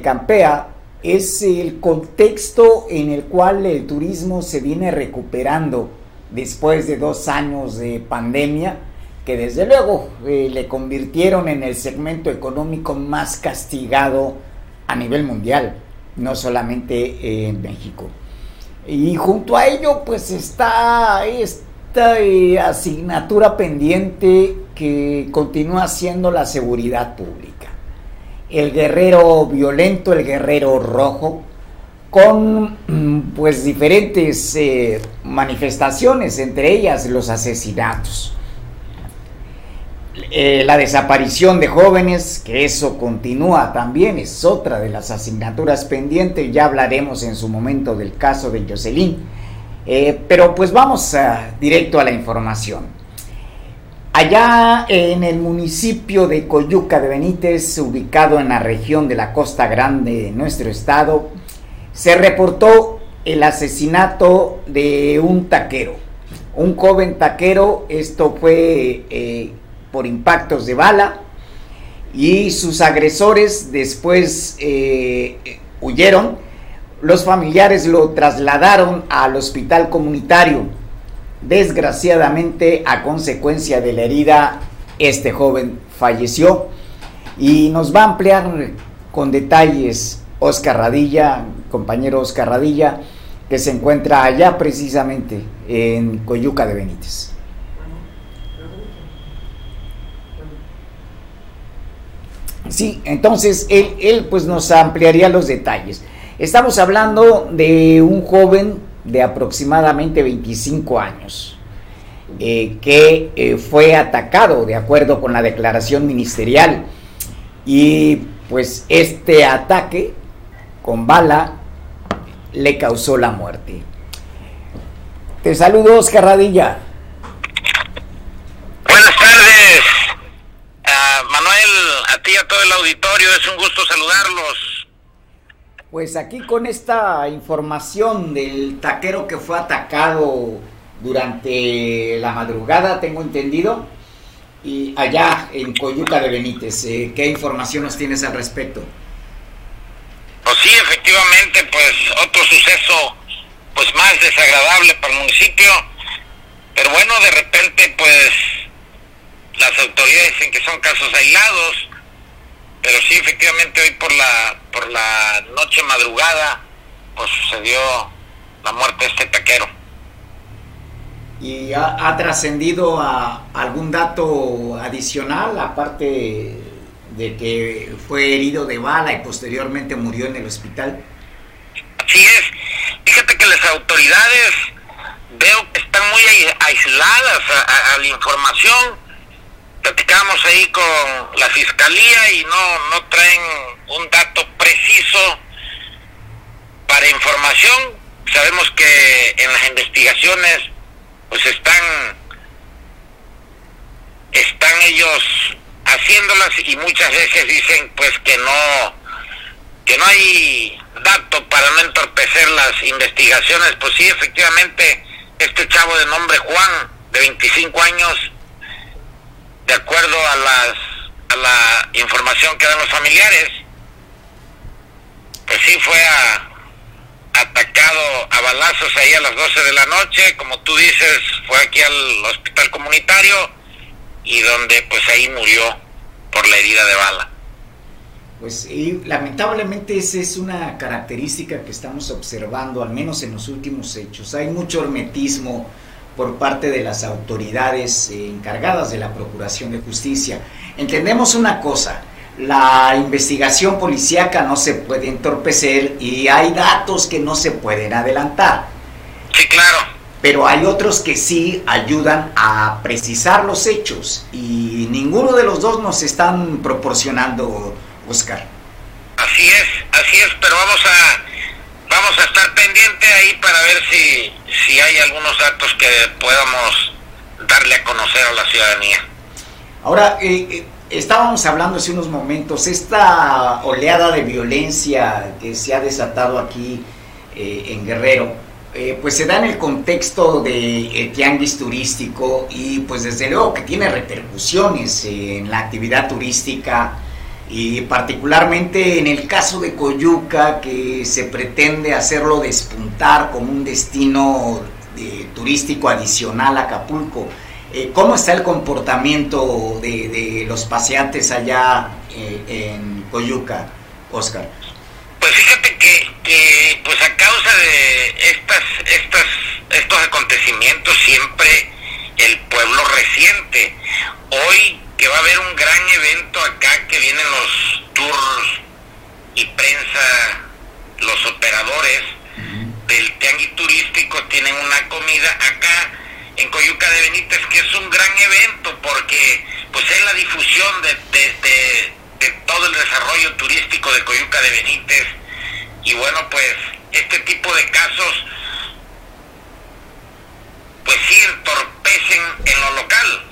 campea es el contexto en el cual el turismo se viene recuperando después de dos años de pandemia, que desde luego eh, le convirtieron en el segmento económico más castigado a nivel mundial, no solamente en México. Y junto a ello, pues está esta eh, asignatura pendiente que continúa siendo la seguridad pública. El guerrero violento, el guerrero rojo, con mm, pues diferentes eh, manifestaciones, entre ellas los asesinatos. Eh, la desaparición de jóvenes, que eso continúa también, es otra de las asignaturas pendientes, ya hablaremos en su momento del caso de Jocelyn, eh, pero pues vamos directo a la información. Allá en el municipio de Coyuca de Benítez, ubicado en la región de la Costa Grande de nuestro estado, se reportó el asesinato de un taquero, un joven taquero, esto fue eh, por impactos de bala, y sus agresores después eh, huyeron, los familiares lo trasladaron al hospital comunitario. Desgraciadamente, a consecuencia de la herida, este joven falleció y nos va a ampliar con detalles Oscar Radilla, compañero Oscar Radilla, que se encuentra allá precisamente en Coyuca de Benítez. Sí, entonces él, él pues nos ampliaría los detalles. Estamos hablando de un joven de aproximadamente 25 años eh, que eh, fue atacado de acuerdo con la declaración ministerial y pues este ataque con bala le causó la muerte. Te saludo, Oscar Radilla. Buenas tardes, Manuel, a ti y a todo el auditorio, es un gusto saludarlos. Pues aquí con esta información del taquero que fue atacado durante la madrugada, tengo entendido, y allá en Coyuca de Benítez, eh, ¿qué información nos tienes al respecto? Pues sí, efectivamente, pues otro suceso pues más desagradable para el municipio, pero bueno, de repente pues las autoridades dicen que son casos aislados, pero sí efectivamente hoy por la por la noche madrugada pues sucedió la muerte de este taquero. ¿Y ha, ha trascendido a algún dato adicional aparte de que fue herido de bala y posteriormente murió en el hospital. Así es. Fíjate que las autoridades veo que están muy aisladas a, la información. Platicamos ahí con la fiscalía y no, no traen un dato preciso para información. Sabemos que en las investigaciones pues están están ellos haciéndolas y muchas veces dicen pues que no que no hay dato para no entorpecer las investigaciones pues sí efectivamente este chavo de nombre Juan de 25 años de acuerdo a las a la información que dan los familiares pues sí fue atacado a balazos ahí a las 12 de la noche como tú dices fue aquí al hospital comunitario y donde pues ahí murió por la herida de bala. Pues lamentablemente esa es una característica que estamos observando, al menos en los últimos hechos. Hay mucho hermetismo por parte de las autoridades eh, encargadas de la Procuración de Justicia. Entendemos una cosa, la investigación policíaca no se puede entorpecer y hay datos que no se pueden adelantar. Sí, claro pero hay otros que sí ayudan a precisar los hechos y ninguno de los dos nos están proporcionando, Oscar. Así es, así es, pero vamos a vamos a estar pendiente ahí para ver si, si hay algunos datos que podamos darle a conocer a la ciudadanía. Ahora, eh, eh, estábamos hablando hace unos momentos, esta oleada de violencia que se ha desatado aquí eh, en Guerrero, eh, pues se da en el contexto de tianguis turístico y pues desde luego que tiene repercusiones en la actividad turística y particularmente en el caso de Coyuca, que se pretende hacerlo despuntar como un destino de, turístico adicional a Acapulco. Eh, ¿Cómo está el comportamiento de, los paseantes allá eh, en Coyuca, Oscar? Pues fíjate que, pues a causa de estas, estas, estos acontecimientos siempre el pueblo reciente. Hoy que va a haber un gran evento acá que vienen los tours y prensa, los operadores del tianguis turístico tienen una comida acá en Coyuca de Benítez que es un gran evento porque pues es la difusión de, de todo el desarrollo turístico de Coyuca de Benítez. Y bueno pues este tipo de casos pues sí entorpecen en lo local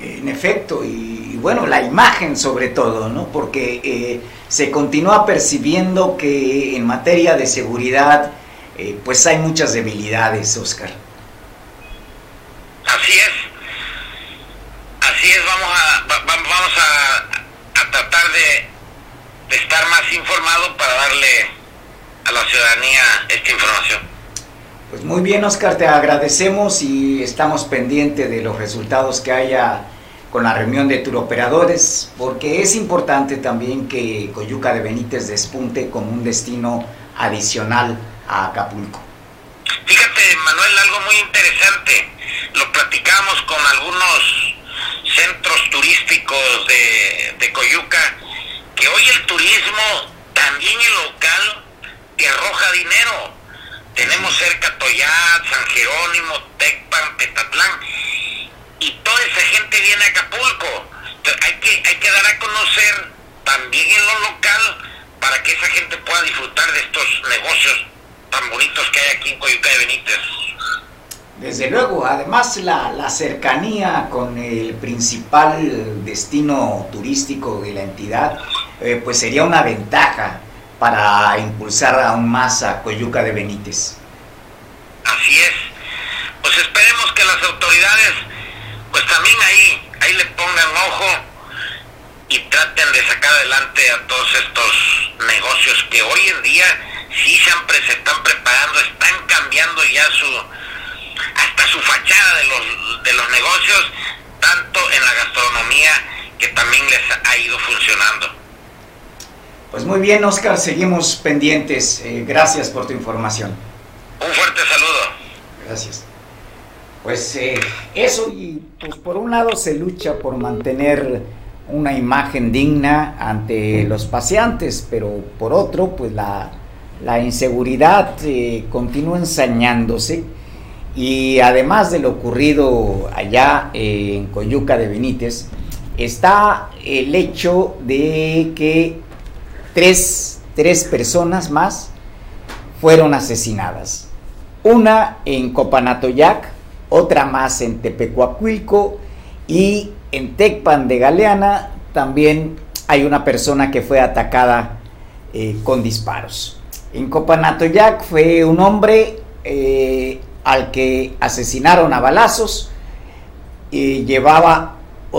en efecto, y, bueno, la imagen sobre todo, ¿no? Porque eh, se continúa percibiendo que en materia de seguridad, eh, pues hay muchas debilidades, Oscar. Así es, así es, vamos a, vamos a, tratar de, de estar más informados para darle a la ciudadanía esta información. Pues muy bien, Oscar, te agradecemos y estamos pendientes de los resultados que haya con la reunión de turoperadores, porque es importante también que Coyuca de Benítez despunte como un destino adicional a Acapulco. Fíjate, Manuel, algo muy interesante. Lo platicamos con algunos centros turísticos de, Coyuca, que hoy el turismo, también el local, te arroja dinero. Tenemos cerca Toyat, San Jerónimo, Tecpan, Petatlán y toda esa gente viene a Acapulco. hay que, hay que dar a conocer también en lo local para que esa gente pueda disfrutar de estos negocios tan bonitos que hay aquí en Coyuca de Benítez. Desde luego, además la, la, cercanía con el principal destino turístico de la entidad, eh, pues sería una ventaja para impulsar aún más a Coyuca de Benítez. Así es. Pues esperemos que las autoridades pues también ahí, ahí le pongan ojo y traten de sacar adelante a todos estos negocios que hoy en día sí siempre se están preparando, están cambiando ya su hasta su fachada de los de los negocios, tanto en la gastronomía que también les ha ido funcionando. Pues muy bien, Oscar, seguimos pendientes. Eh, gracias por tu información. Un fuerte saludo. Gracias. Pues eh, eso, y pues por un lado se lucha por mantener una imagen digna ante los paseantes, pero por otro, pues la, inseguridad eh, continúa ensañándose y además de lo ocurrido allá eh, en Coyuca de Benítez, está el hecho de que tres, tres personas más fueron asesinadas. Una en Copanatoyac, otra más en Tepecuacuilco y en Tecpan de Galeana también hay una persona que fue atacada eh, con disparos. En Copanatoyac fue un hombre eh, al que asesinaron a balazos y llevaba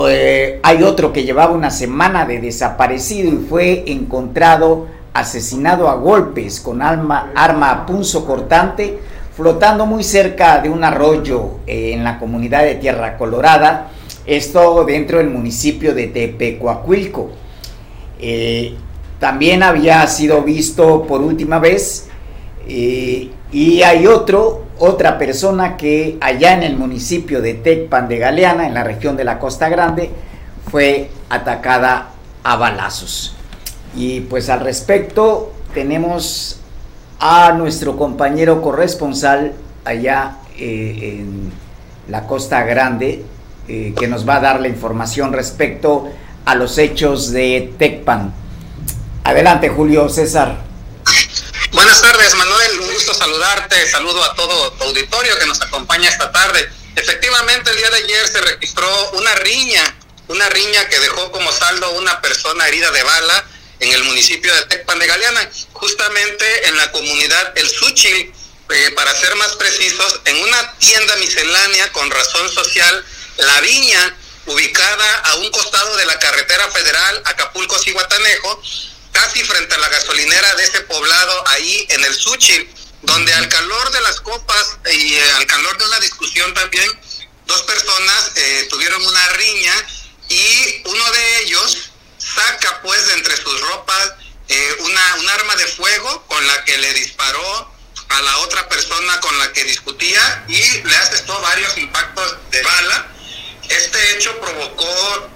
eh, hay otro que llevaba una semana de desaparecido y fue encontrado asesinado a golpes con arma, a punzo cortante flotando muy cerca de un arroyo eh, en la comunidad de Tierra Colorada, esto dentro del municipio de Tepecuacuilco. Eh, también había sido visto por última vez y hay otro, otra persona que allá en el municipio de Tecpan de Galeana, en la región de la Costa Grande, fue atacada a balazos. Y pues al respecto tenemos a nuestro compañero corresponsal allá eh, en la Costa Grande, eh, que nos va a dar la información respecto a los hechos de Tecpan. Adelante, Julio César. Buenas tardes, Manuel. Un gusto saludarte. Saludo a todo tu auditorio que nos acompaña esta tarde. Efectivamente, el día de ayer se registró una riña, una riña que dejó como saldo una persona herida de bala en el municipio de Tecpan de Galeana, justamente en la comunidad El Suchil, eh, para ser más precisos, en una tienda miscelánea con razón social, La Viña, ubicada a un costado de la carretera federal Acapulco-Cihuatanejo, casi frente a la gasolinera de ese poblado ahí en el Suchil, donde al calor de las copas y eh, al calor de una discusión también, dos personas eh, tuvieron una riña y uno de ellos saca pues de entre sus ropas eh, una, un arma de fuego con la que le disparó a la otra persona con la que discutía y le asestó varios impactos de bala. Este hecho provocó,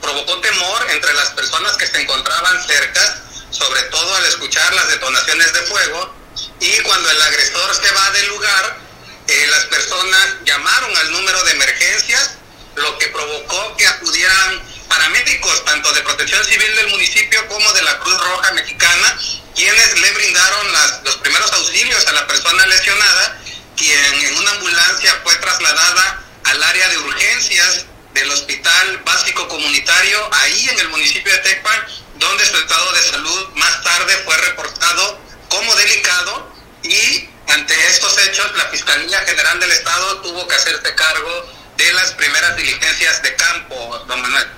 provocó temor entre las personas que se encontraban cerca, sobre todo al escuchar las detonaciones de fuego, y cuando el agresor se va del lugar, eh, las personas llamaron al número de emergencias, lo que provocó que acudieran paramédicos, tanto de protección civil del municipio como de la Cruz Roja Mexicana, quienes le brindaron los primeros auxilios a la persona lesionada, quien en una ambulancia fue trasladada al área de urgencias del Hospital Básico Comunitario, ahí en el municipio de Tecpan, donde su estado de salud más tarde fue reportado como delicado y ante estos hechos la Fiscalía General del Estado tuvo que hacerse cargo de las primeras diligencias de campo, don Manuel.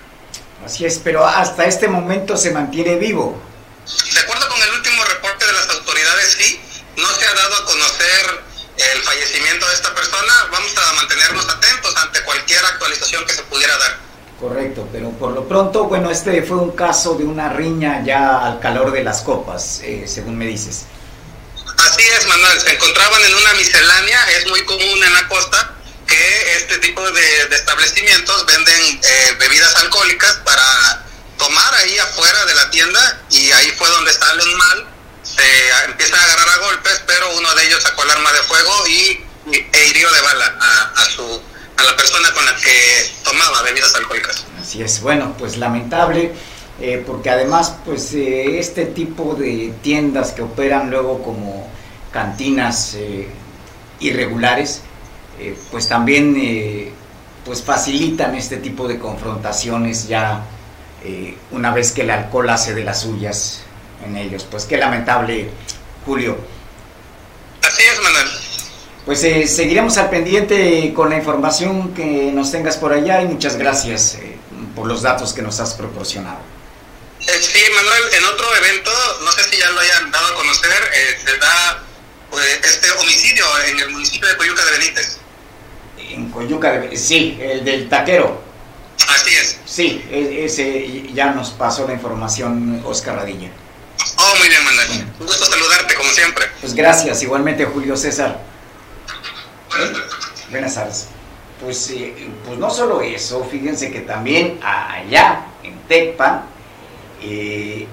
Así es, pero hasta este momento se mantiene vivo. De acuerdo con el último reporte de las autoridades, sí, no se ha dado a conocer el fallecimiento de esta persona. Vamos a mantenernos atentos ante cualquier actualización que se pudiera dar. Correcto, pero por lo pronto, bueno, este fue un caso de una riña ya al calor de las copas, eh, según me dices. Así es, Manuel, se encontraban en una miscelánea, es muy común en la costa que este tipo de, establecimientos venden eh, bebidas alcohólicas para tomar ahí afuera de la tienda y ahí fue donde salen mal, se empiezan a agarrar a golpes, pero uno de ellos sacó el arma de fuego y, e hirió de bala a, su, a la persona con la que tomaba bebidas alcohólicas. Así es, bueno, pues lamentable. Eh, porque además pues eh, este tipo de tiendas que operan luego como cantinas eh, irregulares pues también pues facilitan este tipo de confrontaciones ya una vez que el alcohol hace de las suyas en ellos. Pues qué lamentable, Julio. Así es, Manuel. Pues eh, seguiremos al pendiente con la información que nos tengas por allá y muchas gracias eh, por los datos que nos has proporcionado. sí, Manuel, en otro evento, no sé si ya lo hayan dado a conocer, se da pues, este homicidio en el municipio de Coyuca de Benítez. En Coyuca de Benítez, sí, el del taquero. Así es. Sí, e, ese ya nos pasó la información Oscar Radilla. Oh, muy bien, Manuel. Un gusto saludarte, como siempre. Pues gracias, igualmente Julio César. Buenas tardes. Pues, eh, pues no solo eso, fíjense que también allá en Tecpan, eh,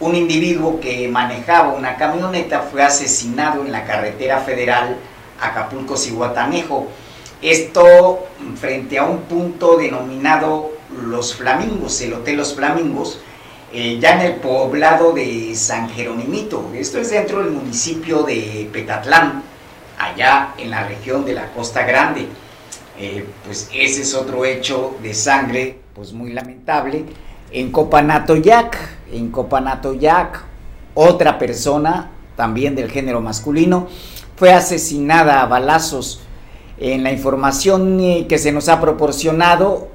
un individuo que manejaba una camioneta fue asesinado en la carretera federal Acapulco-Cihuatanejo esto frente a un punto denominado Los Flamingos, el Hotel Los Flamingos, eh, ya en el poblado de San Jeronimito. Esto es dentro del municipio de Petatlán, allá en la región de la Costa Grande. Eh, pues ese es otro hecho de sangre, pues muy lamentable. En Copanatoyac, en Copanatoyac, otra persona, también del género masculino, fue asesinada a balazos en la información eh, que se nos ha proporcionado,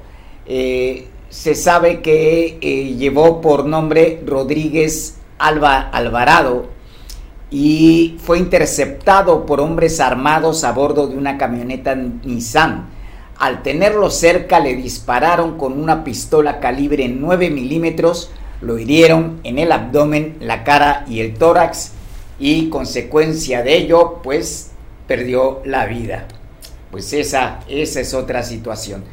eh, se sabe que eh, llevó por nombre Rodríguez Alba Alvarado y fue interceptado por hombres armados a bordo de una camioneta Nissan. Al tenerlo cerca le dispararon con una pistola calibre 9 milímetros, lo hirieron en el abdomen, la cara y el tórax y consecuencia de ello pues perdió la vida pues esa, esa es otra situación.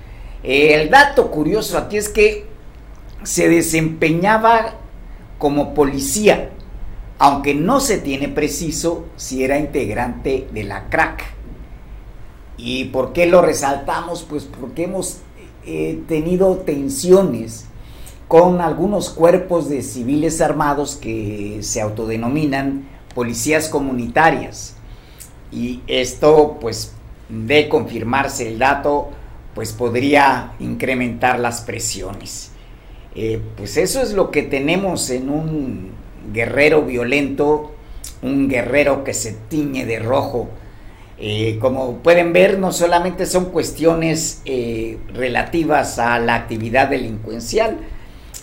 El dato curioso aquí es que se desempeñaba como policía, aunque no se tiene preciso si era integrante de la crack. ¿Y por qué lo resaltamos? Pues porque hemos eh, tenido tensiones con algunos cuerpos de civiles armados que se autodenominan policías comunitarias. Y esto pues de confirmarse el dato, pues podría incrementar las presiones. Eh, pues eso es lo que tenemos en un guerrero violento, un guerrero que se tiñe de rojo Eh, como pueden ver, no solamente son cuestiones eh, relativas a la actividad delincuencial,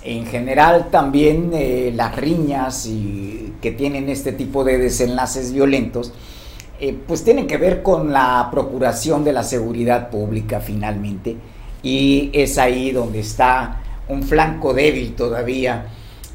en general también las riñas y, que tienen este tipo de desenlaces violentos, pues tienen que ver con la procuración de la seguridad pública finalmente, y es ahí donde está un flanco débil todavía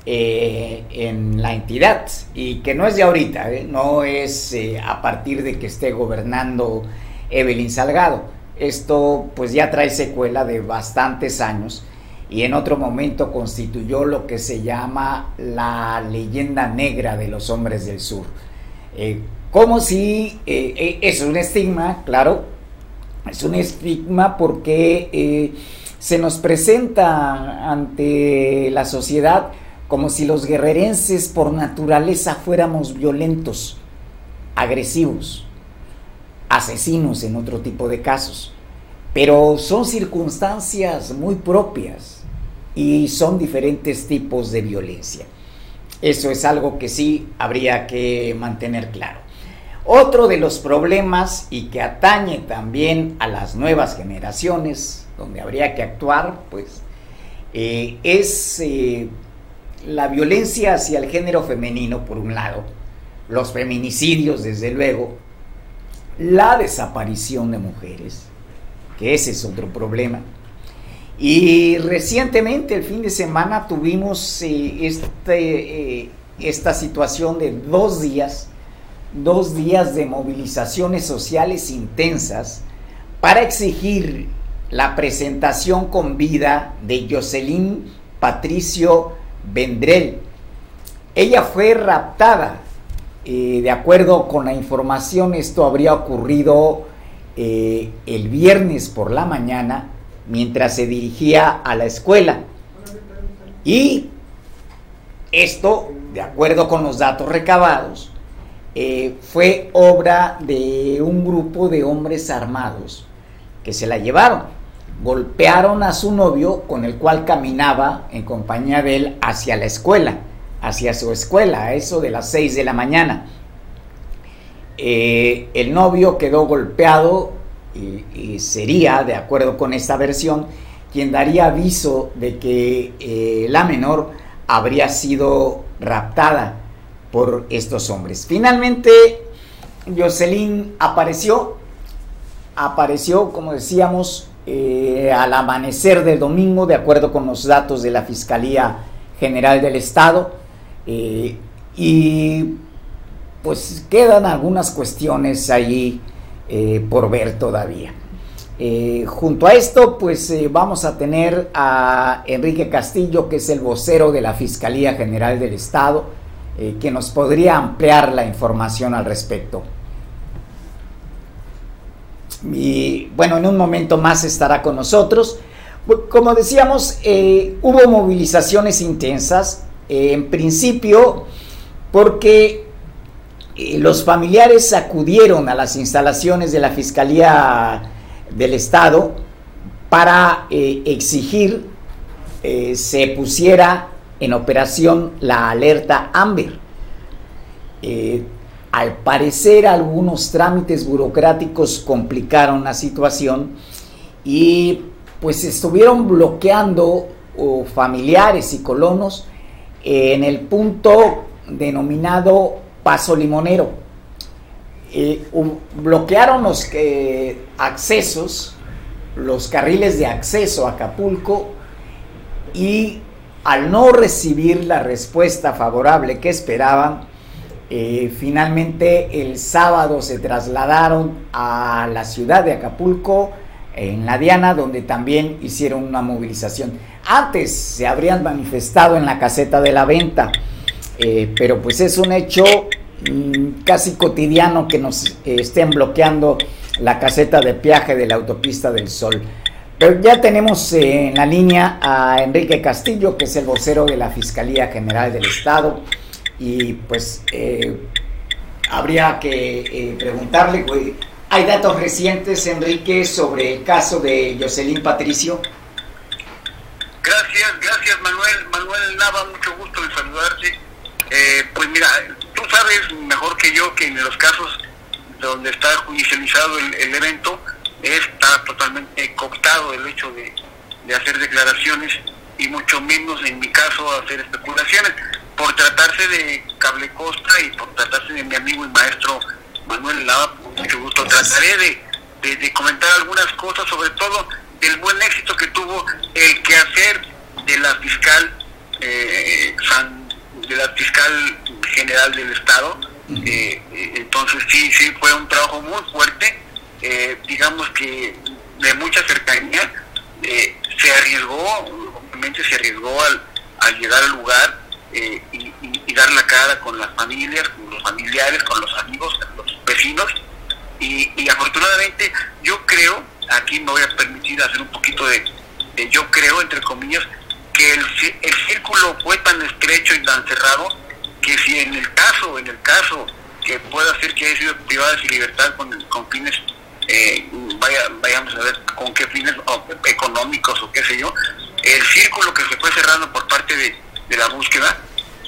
eh, en la entidad y que no es de ahorita, ¿eh? no es eh, a partir de que esté gobernando Evelyn Salgado. Esto pues ya trae secuela de bastantes años y en otro momento constituyó lo que se llama la leyenda negra de los hombres del sur. Como si es un estigma, claro, es un estigma porque se nos presenta ante la sociedad como si los guerrerenses por naturaleza fuéramos violentos, agresivos, asesinos en otro tipo de casos. Pero son circunstancias muy propias y son diferentes tipos de violencia. Eso es algo que sí habría que mantener claro. Otro de los problemas y que atañe también a las nuevas generaciones, donde habría que actuar, pues, eh, es eh, la violencia hacia el género femenino, por un lado, los feminicidios, desde luego, la desaparición de mujeres, que ese es otro problema. Y recientemente, el fin de semana, tuvimos eh, este, esta situación de dos días, dos días de movilizaciones sociales intensas para exigir la presentación con vida de Jocelyn Patricio Vendrell. Ella fue raptada. Eh, de acuerdo con la información, esto habría ocurrido eh, el viernes por la mañana mientras se dirigía a la escuela. Y esto, de acuerdo con los datos recabados, eh, fue obra de un grupo de hombres armados que se la llevaron golpearon a su novio con el cual caminaba en compañía de él hacia la escuela, hacia su escuela, a eso de las 6 de la mañana. Eh, el novio quedó golpeado y, sería, de acuerdo con esta versión, quien daría aviso de que eh, la menor habría sido raptada por estos hombres. Finalmente, Jocelyn apareció, apareció, como decíamos, eh, al amanecer del domingo, de acuerdo con los datos de la Fiscalía General del Estado. Eh, y pues quedan algunas cuestiones ahí eh, por ver todavía. junto a esto, pues vamos a tener a Enrique Castillo, que es el vocero de la Fiscalía General del Estado, que nos podría ampliar la información al respecto. Y bueno, en un momento más estará con nosotros. Como decíamos, eh, hubo movilizaciones intensas, eh, en principio porque eh, los familiares acudieron a las instalaciones de la Fiscalía del Estado para exigir se pusiera en operación la alerta Amber. Al parecer algunos trámites burocráticos complicaron la situación y pues estuvieron bloqueando familiares y colonos en el punto denominado Paso Limonero. Eh, bloquearon los eh, accesos, los carriles de acceso a Acapulco y al no recibir la respuesta favorable que esperaban, eh, finalmente el sábado se trasladaron a la ciudad de Acapulco, en la Diana, donde también hicieron una movilización. Antes se habrían manifestado en la caseta de la venta, eh, pero pues es un hecho mm, casi cotidiano que nos eh, estén bloqueando la caseta de peaje de la autopista del Sol. Pero ya tenemos en la línea a Enrique Castillo, que es el vocero de la Fiscalía General del Estado y pues eh, habría que eh, preguntarle, ¿hay datos recientes, Enrique, sobre el caso de Jocelyn Patricio? Gracias, gracias Manuel. Manuel Nava, mucho gusto de saludarte. Eh, pues mira, tú sabes mejor que yo que en los casos donde está judicializado el, evento, está totalmente cooptado el hecho de, de hacer declaraciones y mucho menos en mi caso hacer especulaciones. Por tratarse de Cable Costa y por tratarse de mi amigo y maestro Manuel Lava, con mucho gusto trataré de, de, comentar algunas cosas, sobre todo del buen éxito que tuvo el quehacer de la fiscal eh, de la fiscal general del estado. Eh, eh, entonces sí, sí fue un trabajo muy fuerte, digamos que de mucha cercanía. se arriesgó, obviamente se arriesgó al, llegar al lugar y, y, dar la cara con las familias, con los familiares, con los amigos, con los vecinos. Y, y afortunadamente yo creo, aquí me voy a permitir hacer un poquito de, yo creo, entre comillas, que el, el círculo fue tan estrecho y tan cerrado que si en el caso, en el caso que pueda ser que haya sido privada de libertad con, con fines, eh, vaya, vayamos a ver con qué fines económicos o qué sé yo, el círculo que se fue cerrando por parte de, la búsqueda,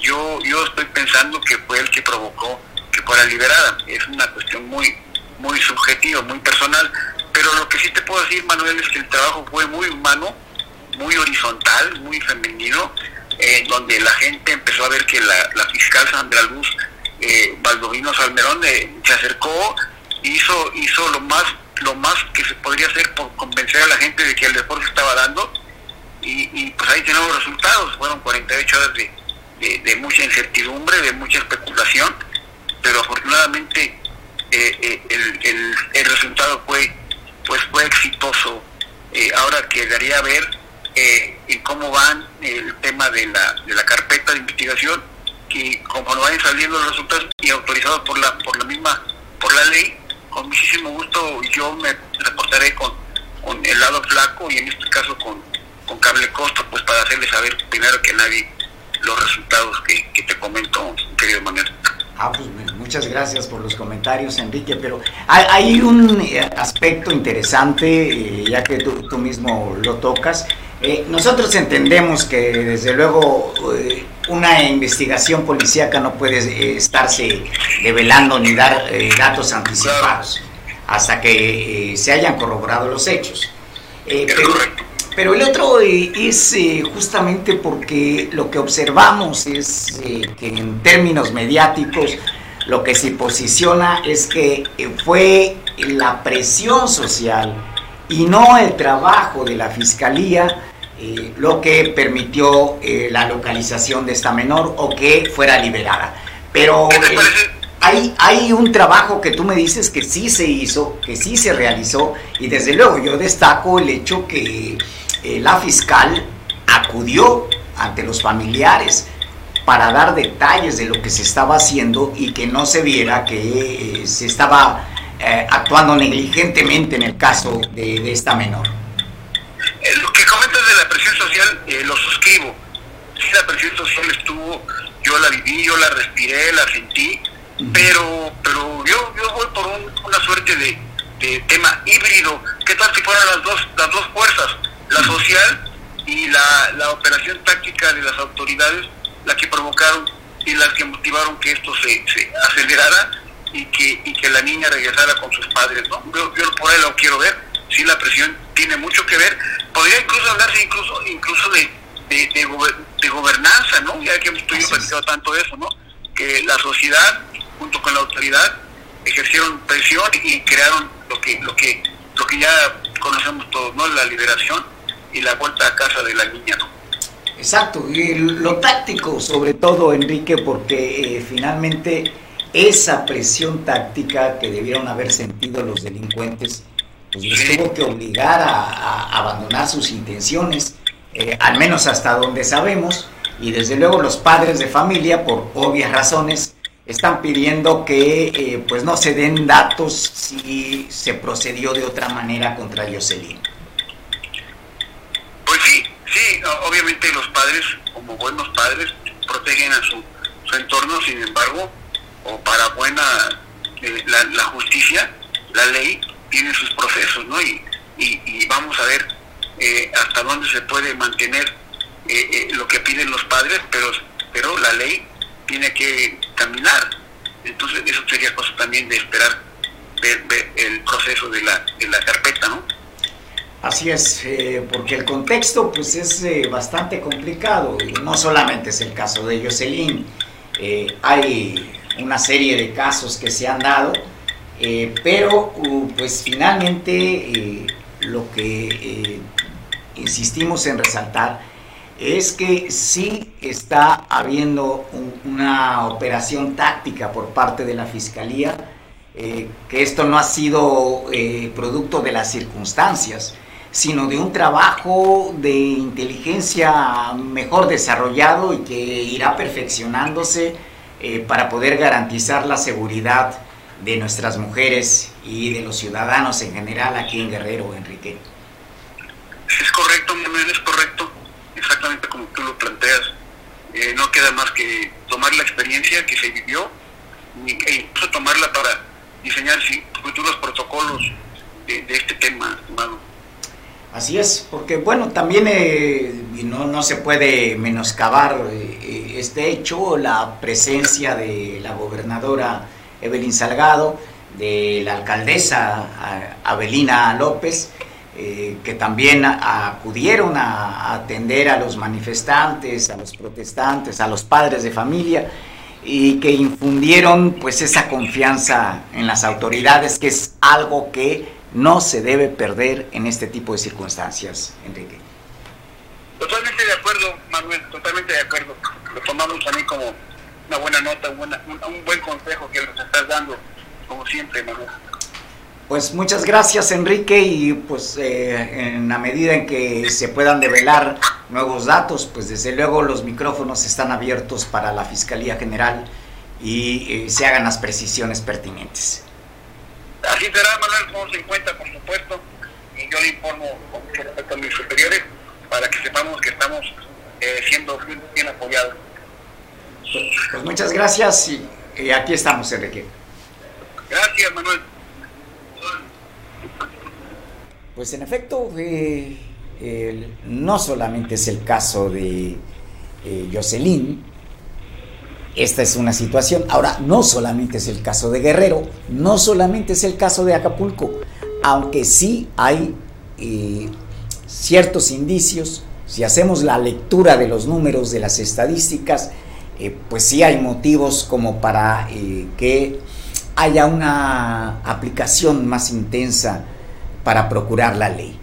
yo, yo estoy pensando que fue el que provocó que fuera liberada. Es una cuestión muy, muy subjetiva, muy personal, pero lo que sí te puedo decir, Manuel, es que el trabajo fue muy humano, muy horizontal, muy femenino, eh, donde la gente empezó a ver que la, fiscal Sandra Luz eh, Baldovino Salmerón eh, se acercó, hizo, hizo lo más lo más que se podría hacer por convencer a la gente de que el deporte estaba dando y, pues ahí tenemos resultados, fueron 48 horas de, mucha incertidumbre, de mucha especulación, pero afortunadamente eh, el, el, resultado fue pues fue exitoso. ahora quedaría ver eh, en cómo van el tema de la, de la carpeta de investigación, que conforme vayan saliendo los resultados y autorizados por la, por la misma, por la ley, con muchísimo gusto yo me reportaré con, con el lado flaco y en este caso con, con cable costo, pues para hacerles saber primero que nadie los resultados que, que te comento, querido Manuel. Ah, pues muchas gracias por los comentarios, Enrique, pero hay, un eh, aspecto interesante, eh, ya que tú, tú mismo lo tocas, eh, nosotros entendemos que desde luego eh, una investigación policíaca no puede eh, estarse develando ni dar datos anticipados hasta que se hayan corroborado los hechos. Pero, pero, el otro es justamente porque lo que observamos es que en términos mediáticos lo que se posiciona es que fue la presión social y no el trabajo de la fiscalía eh, lo que permitió eh, la localización de esta menor o que fuera liberada. Pero eh, hay, hay un trabajo que tú me dices que sí se hizo, que sí se realizó, y desde luego yo destaco el hecho que la fiscal acudió ante los familiares para dar detalles de lo que se estaba haciendo y que no se viera que se estaba actuando negligentemente en el caso de esta menor. Eh, lo que comentas de la presión social, eh, lo suscribo. Sí, la presión social estuvo, yo la viví, yo la respiré, la sentí, pero pero yo, yo voy por una suerte de, tema híbrido. ¿Qué tal si fueran las dos, las dos fuerzas, la social y la, la operación táctica de las autoridades, la que provocaron y las que motivaron que esto se, se acelerara y que, y que la niña regresara con sus padres? ¿no? Yo, yo por ahí lo quiero ver, sí la presión tiene mucho que ver, podría incluso hablarse incluso incluso de, de, gobernanza, ¿no? Ya que hemos platicado tanto de eso, ¿no? Que la sociedad, junto con la autoridad, ejercieron presión y crearon lo que, lo que, lo que ya conocemos todos, ¿no? La liberación y la vuelta a casa de la niña, ¿no? Exacto, y lo táctico sobre todo, Enrique, porque eh, finalmente esa presión táctica que debieron haber sentido los delincuentes pues les tuvo que obligar a, abandonar sus intenciones, eh, al menos hasta donde sabemos, y desde luego los padres de familia, por obvias razones, están pidiendo que eh, pues no se den datos si se procedió de otra manera contra Jocelyn. Pues sí, sí, obviamente los padres, como buenos padres, protegen a su, entorno, sin embargo, o para buena eh, la justicia, la ley tiene sus procesos, ¿no? Y, y, vamos a ver eh, hasta dónde se puede mantener eh, eh, lo que piden los padres, pero, pero la ley tiene que caminar. Entonces eso sería cosa también de esperar ver, el proceso de la, de la carpeta, ¿no? Así es, porque el contexto pues es bastante complicado y no solamente es el caso de Jocelyn, hay una serie de casos que se han dado, pero uh, pues finalmente lo que insistimos en resaltar es que sí está habiendo una operación táctica por parte de la Fiscalía, que esto no ha sido producto de las circunstancias, sino de un trabajo de inteligencia mejor desarrollado y que irá perfeccionándose eh, para poder garantizar la seguridad de nuestras mujeres y de los ciudadanos en general aquí en Guerrero, Enrique. Es correcto, Manuel, es correcto, exactamente como tú lo planteas. Eh, no queda más que tomar la experiencia que se vivió e incluso tomarla para diseñar futuros protocolos de, de este tema, estimado. Así es, porque bueno, también eh, no, no, se puede menoscabar eh, este hecho, la presencia de la gobernadora Evelyn Salgado, de la alcaldesa Abelina López, eh, que también acudieron a, atender a los manifestantes, a los protestantes, a los padres de familia y que infundieron pues esa confianza en las autoridades, que es algo que no se debe perder en este tipo de circunstancias, Enrique. Totalmente de acuerdo, Manuel, totalmente de acuerdo. Lo tomamos mí como una buena nota, un, buen consejo que nos estás dando, como siempre, Manuel. Pues muchas gracias Enrique y pues eh, en la medida en que se puedan develar nuevos datos, pues desde luego los micrófonos están abiertos para la Fiscalía General y eh, se hagan las precisiones pertinentes. Así será, Manuel, todos en cuenta, por supuesto, y yo le informo con mucho respeto a mis superiores para que sepamos que estamos eh, siendo bien, apoyados. Pues, muchas gracias y, aquí estamos, Enrique. Gracias, Manuel. Pues en efecto, eh, no solamente es el caso de eh, Jocelyn, esta es una situación. Ahora, no solamente es el caso de Guerrero, no solamente es el caso de Acapulco, aunque sí hay eh, ciertos indicios, si hacemos la lectura de los números de las estadísticas, eh, pues sí hay motivos como para eh, que haya una aplicación más intensa para procurar la ley.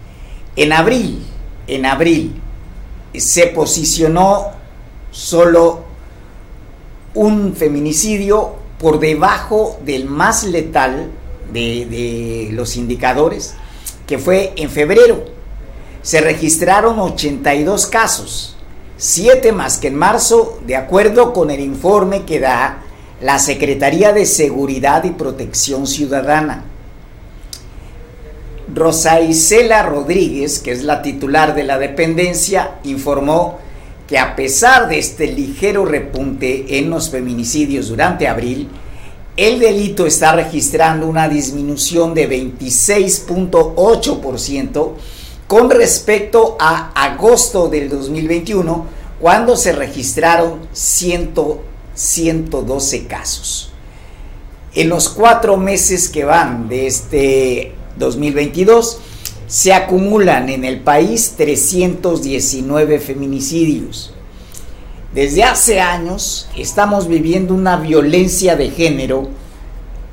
En abril, en abril, se posicionó solo un feminicidio por debajo del más letal de, los indicadores, que fue en febrero. Se registraron 82 casos, 7 más que en marzo, de acuerdo con el informe que da la Secretaría de Seguridad y Protección Ciudadana. Rosa Isela Rodríguez, que es la titular de la dependencia, informó que a pesar de este ligero repunte en los feminicidios durante abril, el delito está registrando una disminución de 26.8% con respecto a agosto del 2021, cuando se registraron 112 casos. En los cuatro meses que van de este 2022, se acumulan en el país 319 feminicidios. Desde hace años estamos viviendo una violencia de género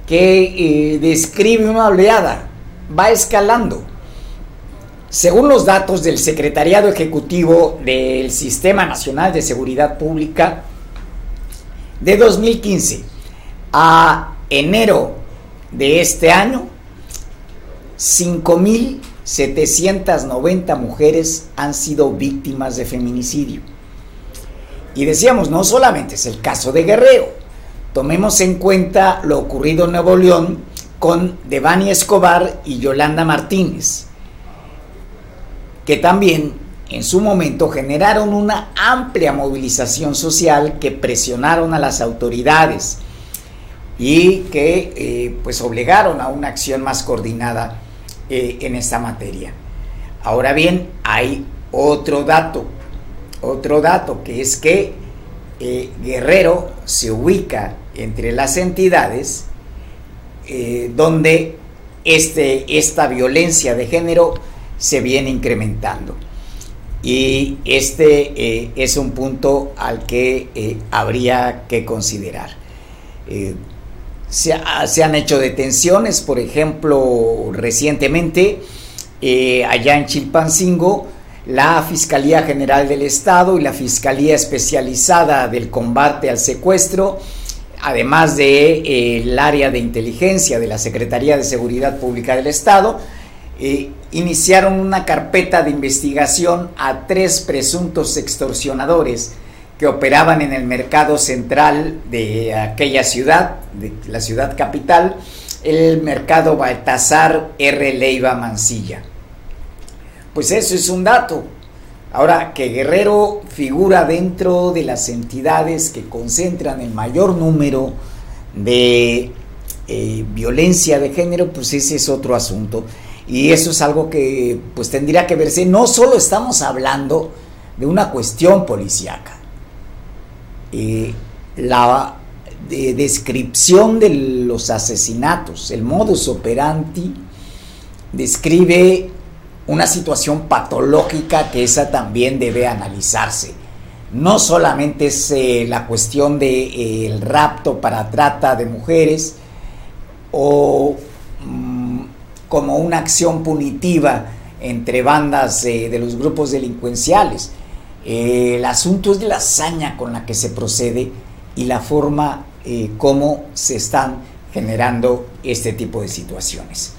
que eh, describe una oleada, va escalando. Según los datos del Secretariado Ejecutivo del Sistema Nacional de Seguridad Pública, de 2015 a enero de este año, 5.000 790 mujeres han sido víctimas de feminicidio. Y decíamos, no solamente es el caso de Guerrero, tomemos en cuenta lo ocurrido en Nuevo León con Devani Escobar y Yolanda Martínez, que también en su momento generaron una amplia movilización social que presionaron a las autoridades y que eh, pues obligaron a una acción más coordinada eh, en esta materia. Ahora bien, hay otro dato, otro dato que es que eh, Guerrero se ubica entre las entidades donde este, esta violencia de género se viene incrementando. Y este eh, es un punto al que eh, habría que considerar. Se, se, han hecho detenciones, por ejemplo, recientemente, allá en Chilpancingo, la Fiscalía General del Estado y la Fiscalía Especializada del Combate al Secuestro, además del de, eh, área de inteligencia de la Secretaría de Seguridad Pública del Estado, eh, iniciaron una carpeta de investigación a tres presuntos extorsionadores que operaban en el mercado central de aquella ciudad, de la ciudad capital, el mercado Baltasar R. Leiva Mancilla. Pues eso es un dato. Ahora, que Guerrero figura dentro de las entidades que concentran el mayor número de eh, violencia de género, pues ese es otro asunto. Y eso es algo que pues tendría que verse. No solo estamos hablando de una cuestión policíaca. Eh, la descripción de los asesinatos, el modus operandi, describe una situación patológica que esa también debe analizarse. No solamente es eh, la cuestión del de, rapto para trata de mujeres o como una acción punitiva entre bandas eh, de los grupos delincuenciales. Eh, el asunto es la hazaña con la que se procede y la forma como se están generando este tipo de situaciones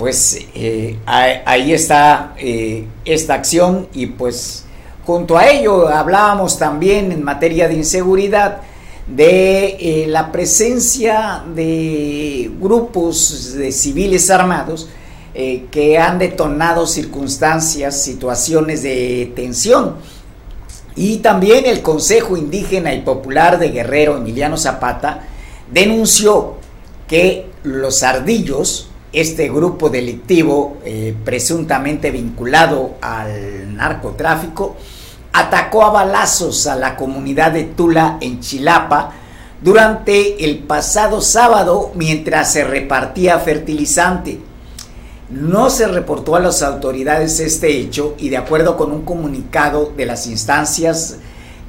pues eh, ahí está eh, esta acción y pues junto a ello hablábamos también en materia de inseguridad de eh, la presencia de grupos de civiles armados que han detonado circunstancias, situaciones de tensión. Y también el Consejo Indígena y Popular de Guerrero, Emiliano Zapata, denunció que los ardillos, este grupo delictivo eh, presuntamente vinculado al narcotráfico atacó a balazos a la comunidad de Tula en Chilapa durante el pasado sábado mientras se repartía fertilizante. No se reportó a las autoridades este hecho y de acuerdo con un comunicado de las instancias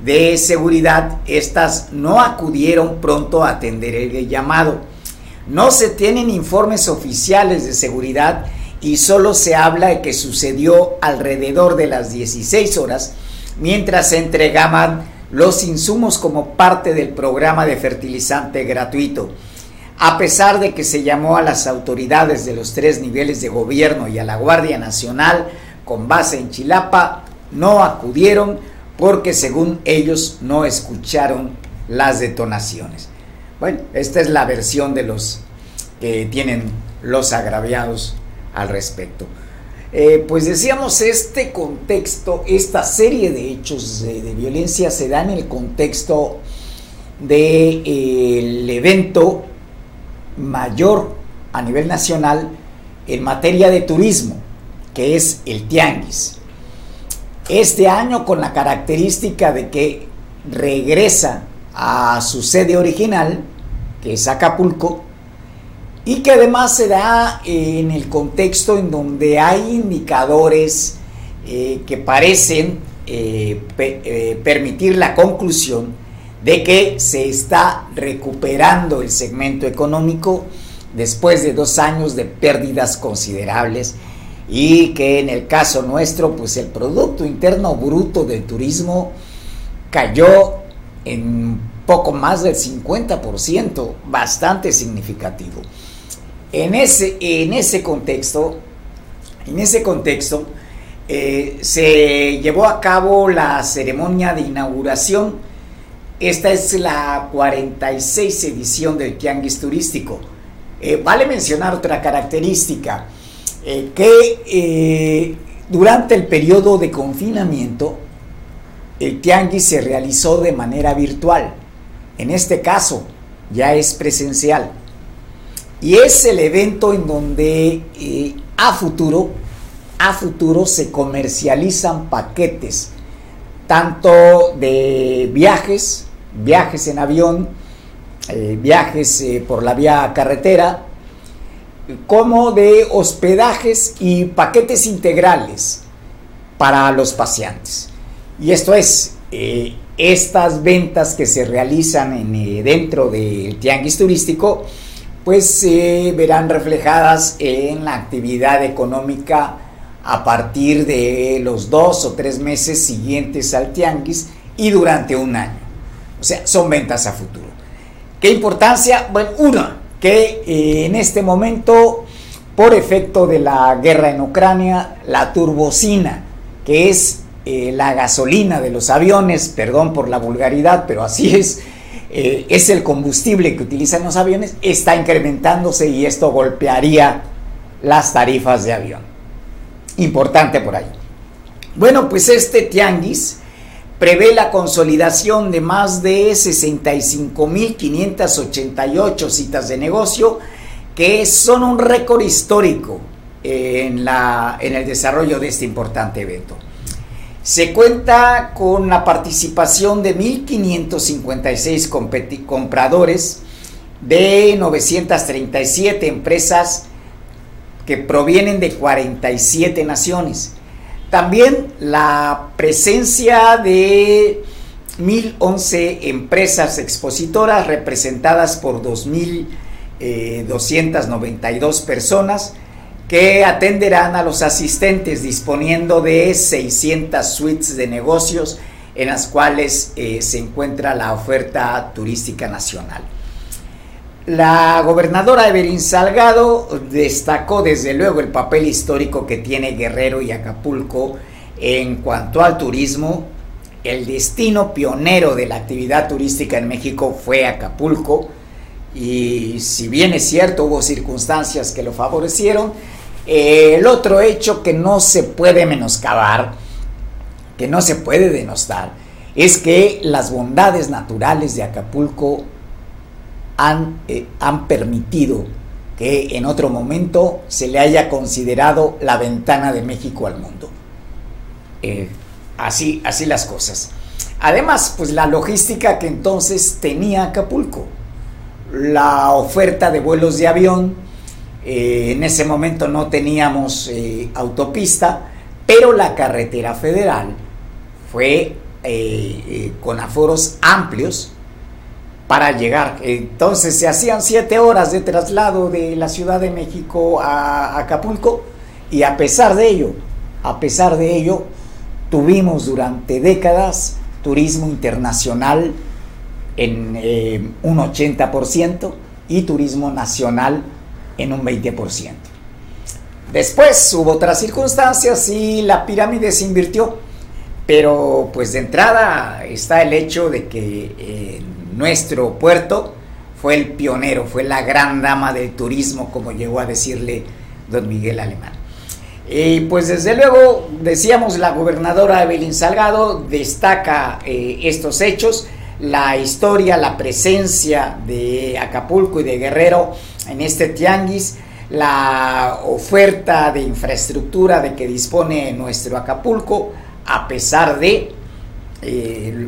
de seguridad, estas no acudieron pronto a atender el llamado. No se tienen informes oficiales de seguridad y solo se habla de que sucedió alrededor de las 16 horas mientras se entregaban los insumos como parte del programa de fertilizante gratuito. A pesar de que se llamó a las autoridades de los tres niveles de gobierno y a la Guardia Nacional con base en Chilapa, no acudieron porque según ellos no escucharon las detonaciones. Bueno, esta es la versión de los que tienen los agraviados al respecto. Eh, pues decíamos, este contexto, esta serie de hechos de, violencia se da en el contexto del de, evento mayor a nivel nacional en materia de turismo, que es el Tianguis. Este año con la característica de que regresa a su sede original, que es Acapulco, y que además se da en el contexto en donde hay indicadores eh, que parecen eh, eh, permitir la conclusión de que se está recuperando el segmento económico después de dos años de pérdidas considerables y que en el caso nuestro pues el Producto Interno Bruto del turismo cayó en poco más del 50%, bastante significativo. En ese, en ese contexto, en ese contexto, eh, se llevó a cabo la ceremonia de inauguración. Esta es la 46 edición del Tianguis Turístico. Eh, vale mencionar otra característica, eh, que durante el periodo de confinamiento, el Tianguis se realizó de manera virtual. En este caso, ya es presencial. Y es el evento en donde eh, a futuro, a futuro se comercializan paquetes, tanto de viajes, viajes en avión, eh, viajes eh, por la vía carretera, como de hospedajes y paquetes integrales para los paseantes. Y esto es, estas ventas que se realizan en, dentro del tianguis turístico, pues se verán reflejadas en la actividad económica a partir de los dos o tres meses siguientes al tianguis y durante un año. O sea, son ventas a futuro. ¿Qué importancia? Bueno, una, que eh, en este momento, por efecto de la guerra en Ucrania, la turbocina, que es eh, la gasolina de los aviones, perdón por la vulgaridad, pero así es, eh, es el combustible que utilizan los aviones, está incrementándose y esto golpearía las tarifas de avión. Importante por ahí. Bueno, pues este tianguis prevé la consolidación de más de 65.588 citas de negocio, que son un récord histórico en, la, en el desarrollo de este importante evento. Se cuenta con la participación de 1.556 compradores de 937 empresas que provienen de 47 naciones. También la presencia de 1.011 empresas expositoras representadas por 2.292 personas que atenderán a los asistentes disponiendo de 600 suites de negocios en las cuales eh, se encuentra la oferta turística nacional. La gobernadora Evelyn Salgado destacó desde luego el papel histórico que tiene Guerrero y Acapulco en cuanto al turismo. El destino pionero de la actividad turística en México fue Acapulco y si bien es cierto hubo circunstancias que lo favorecieron, el otro hecho que no se puede menoscabar, que no se puede denostar, es que las bondades naturales de Acapulco han, eh, han permitido que en otro momento se le haya considerado la ventana de México al mundo. Eh, así, así las cosas. Además, pues la logística que entonces tenía Acapulco, la oferta de vuelos de avión, eh, en ese momento no teníamos eh, autopista, pero la carretera federal fue eh, con aforos amplios para llegar. Entonces se hacían siete horas de traslado de la Ciudad de México a Acapulco y a pesar de ello, a pesar de ello, tuvimos durante décadas turismo internacional en un 80% y turismo nacional en un 20%. Después hubo otras circunstancias y la pirámide se invirtió, pero pues de entrada está el hecho de que eh, nuestro puerto fue el pionero, fue la gran dama del turismo, como llegó a decirle don Miguel Alemán. Y pues desde luego, decíamos, la gobernadora Evelyn Salgado destaca eh, estos hechos, la historia, la presencia de Acapulco y de Guerrero en este tianguis, la oferta de infraestructura de que dispone nuestro Acapulco, a pesar de eh,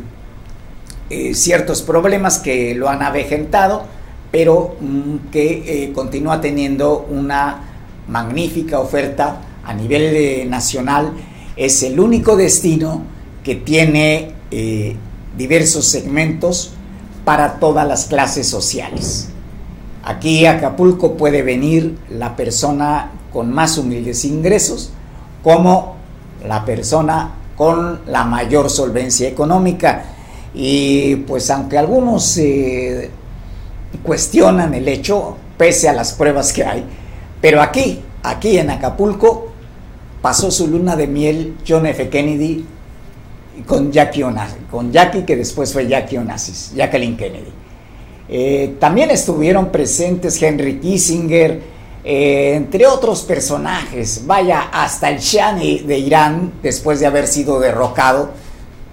eh, ciertos problemas que lo han avejentado, pero mm, que eh, continúa teniendo una magnífica oferta a nivel nacional. Es el único destino que tiene diversos segmentos para todas las clases sociales. Aquí a Acapulco puede venir la persona con más humildes ingresos como la persona con la mayor solvencia económica. Y pues aunque algunos eh, cuestionan el hecho, pese a las pruebas que hay, pero aquí, aquí en Acapulco, pasó su luna de miel John F. Kennedy con Jackie con Jackie que después fue Jackie Onassis, Jacqueline Kennedy. Eh, también estuvieron presentes Henry Kissinger, eh, entre otros personajes. Vaya, hasta el Shah de Irán, después de haber sido derrocado,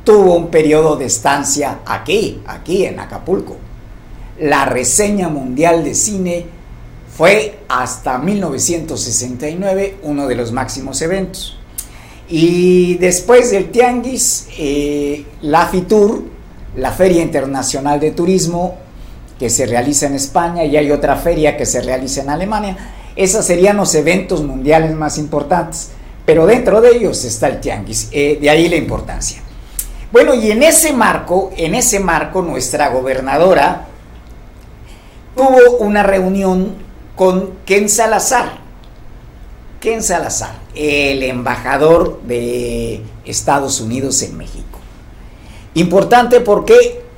tuvo un periodo de estancia aquí, aquí en Acapulco. La reseña mundial de cine fue hasta 1969 uno de los máximos eventos. Y después del Tianguis, eh, la FITUR, la Feria Internacional de Turismo, que se realiza en España y hay otra feria que se realiza en Alemania. Esos serían los eventos mundiales más importantes, pero dentro de ellos está el tianguis, eh, de ahí la importancia. Bueno, y en ese marco, en ese marco, nuestra gobernadora tuvo una reunión con Ken Salazar. Ken Salazar, el embajador de Estados Unidos en México. Importante porque,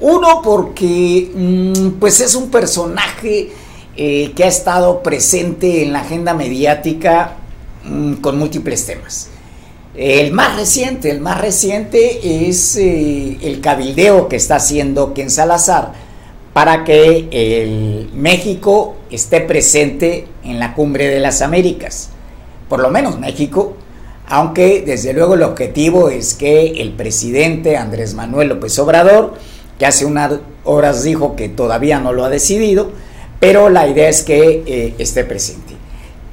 uno, porque mm, pues es un personaje eh, que ha estado presente en la agenda mediática mm, con múltiples temas. El más reciente, el más reciente es eh, el cabildeo que está haciendo Ken Salazar para que el México esté presente en la cumbre de las Américas. Por lo menos México, aunque desde luego el objetivo es que el presidente Andrés Manuel López Obrador, que hace unas horas dijo que todavía no lo ha decidido, pero la idea es que eh, esté presente.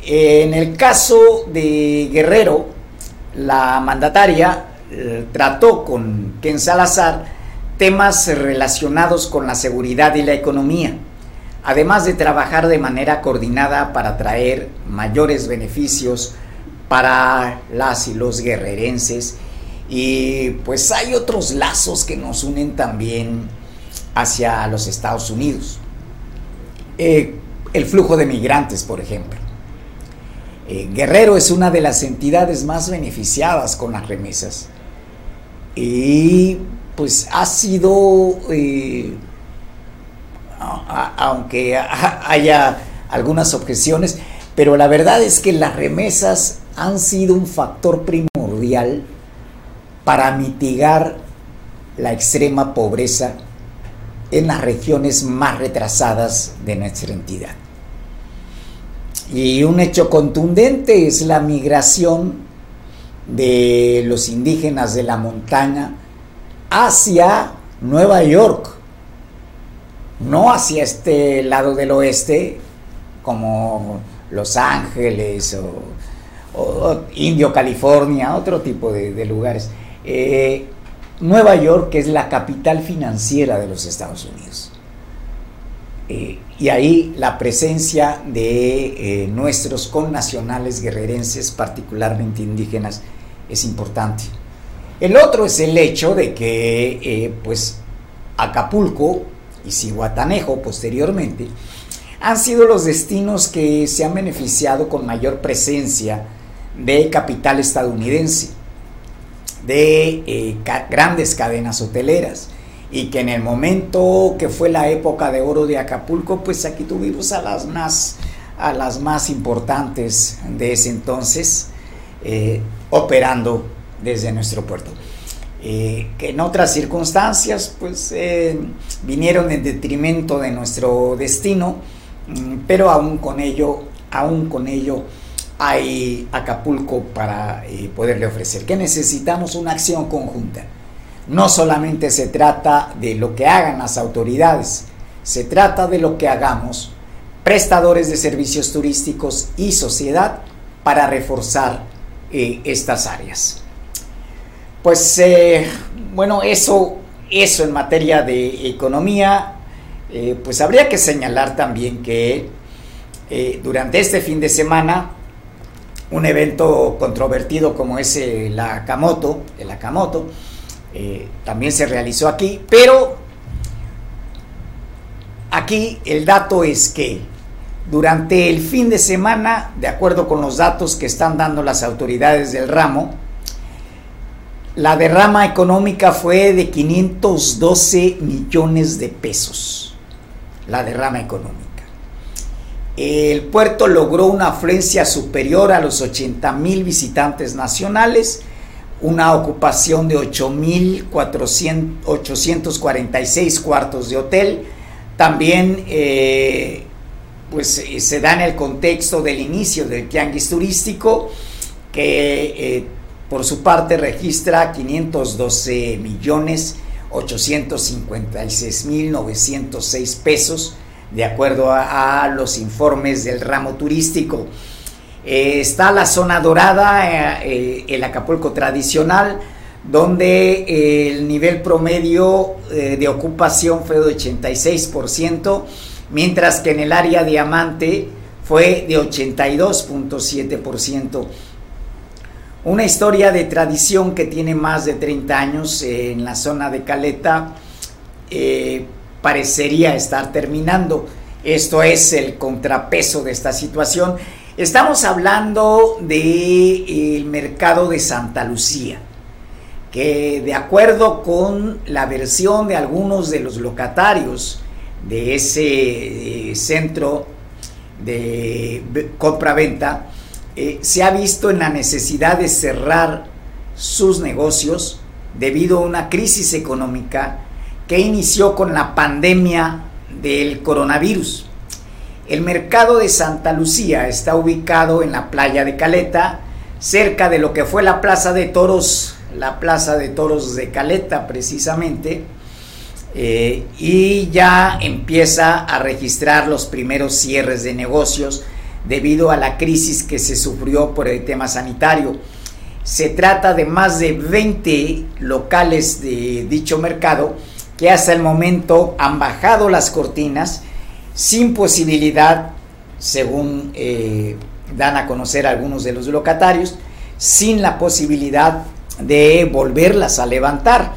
En el caso de Guerrero, la mandataria eh, trató con Ken Salazar temas relacionados con la seguridad y la economía, además de trabajar de manera coordinada para traer mayores beneficios para las y los guerrerenses. Y pues hay otros lazos que nos unen también hacia los Estados Unidos. Eh, el flujo de migrantes, por ejemplo. Eh, Guerrero es una de las entidades más beneficiadas con las remesas. Y pues ha sido, eh, aunque haya algunas objeciones, pero la verdad es que las remesas han sido un factor primordial para mitigar la extrema pobreza en las regiones más retrasadas de nuestra entidad. Y un hecho contundente es la migración de los indígenas de la montaña hacia Nueva York, no hacia este lado del oeste como Los Ángeles o, Indio, California, otro tipo de, lugares. Eh, Nueva York que es la capital financiera de los Estados Unidos. Eh, y ahí la presencia de eh, nuestros connacionales guerrerenses, particularmente indígenas, es importante. El otro es el hecho de que pues Acapulco y Cihuatanejo posteriormente han sido los destinos que se han beneficiado con mayor presencia de capital estadounidense, de eh, grandes cadenas hoteleras y que en el momento que fue la época de oro de Acapulco, pues aquí tuvimos a las más, a las más importantes de ese entonces eh, operando desde nuestro puerto. Eh, que en otras circunstancias pues vinieron en detrimento de nuestro destino, mm, pero aún con ello, aún con ello hay Acapulco para eh, poderle ofrecer. Que necesitamos una acción conjunta. No solamente se trata de lo que hagan las autoridades, se trata de lo que hagamos prestadores de servicios turísticos y sociedad para reforzar estas áreas. Pues eh, bueno, eso, eso en materia de economía, eh, pues habría que señalar también que eh, durante este fin de semana, un evento controvertido como es el Akamoto, el Akamoto, también se realizó aquí, pero aquí el dato es que durante el fin de semana, de acuerdo con los datos que están dando las autoridades del ramo, la derrama económica fue de 512 millones de pesos. La derrama económica. El puerto logró una afluencia superior a los 80 mil visitantes nacionales, una ocupación de 8.846 cuartos de hotel. También eh, pues, eh, se da en el contexto del inicio del tianguis turístico que eh, por su parte registra 512 millones 856 mil 906 pesos, de acuerdo a, los informes del ramo turístico. Eh, está la zona dorada, eh, eh, el Acapulco tradicional, donde el nivel promedio de ocupación fue de 86%, mientras que en el área diamante fue de 82.7%. Una historia de tradición que tiene más de 30 años en la zona de Caleta parecería estar terminando. Esto es el contrapeso de esta situación. Estamos hablando del mercado de Santa Lucía, que de acuerdo con la versión de algunos de los locatarios de ese eh, centro de compra-venta, eh, se ha visto en la necesidad de cerrar sus negocios debido a una crisis económica que inició con la pandemia del coronavirus. El mercado de Santa Lucía está ubicado en la playa de Caleta, cerca de lo que fue la Plaza de Toros, la Plaza de Toros de Caleta precisamente, eh, y ya empieza a registrar los primeros cierres de negocios debido a la crisis que se sufrió por el tema sanitario. Se trata de más de 20 locales de dicho mercado que hasta el momento han bajado las cortinas sin posibilidad, según eh, dan a conocer algunos de los locatarios, sin la posibilidad de volverlas a levantar.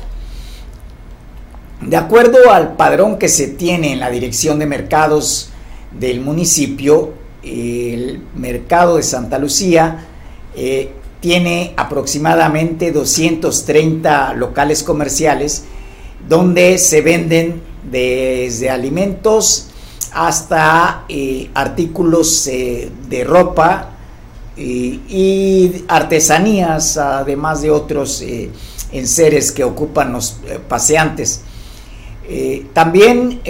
De acuerdo al padrón que se tiene en la Dirección de Mercados del municipio, el mercado de Santa Lucía eh, tiene aproximadamente 230 locales comerciales donde se venden desde alimentos hasta eh, artículos eh, de ropa y artesanías, además de otros enseres que ocupan los paseantes. también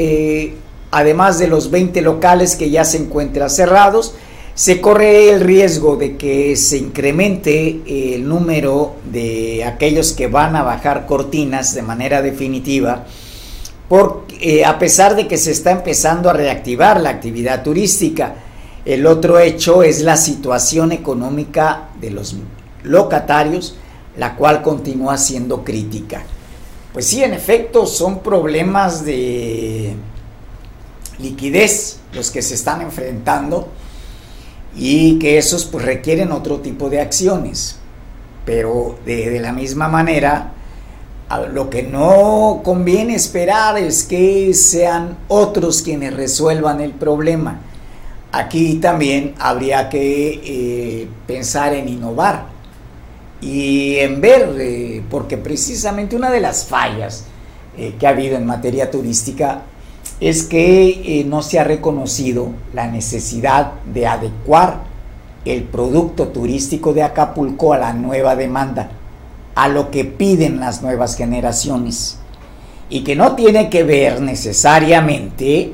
además de los 20 locales que ya se encuentran cerrados, se corre el riesgo de que se incremente el número de aquellos que van a bajar cortinas de manera definitiva, eh, a pesar de que se está empezando a reactivar la actividad turística. El otro hecho es la situación económica de los locatarios, la cual continúa siendo crítica. Pues sí, en efecto, son problemas de liquidez los que se están enfrentando y que esos pues requieren otro tipo de acciones. Pero de, la misma manera, lo que no conviene esperar es que sean otros quienes resuelvan el problema. Aquí también habría que eh, pensar en innovar y en ver, eh, porque precisamente una de las fallas eh, que ha habido en materia turística es que eh, no se ha reconocido la necesidad de adecuar el producto turístico de Acapulco a la nueva demanda, a lo que piden las nuevas generaciones, y que no tiene que ver necesariamente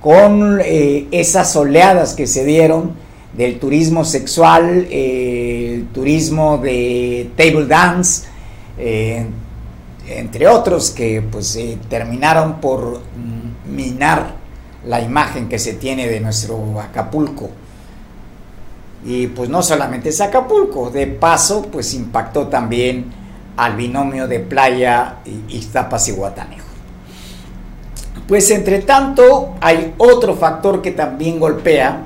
con eh, esas oleadas que se dieron del turismo sexual, eh, el turismo de table dance, entre otros que pues terminaron por minar la imagen que se tiene de nuestro Acapulco. Y pues no solamente es Acapulco, de paso pues impactó también al binomio de playa Ixtapas y Guatanejo. Pues entre tanto hay otro factor que también golpea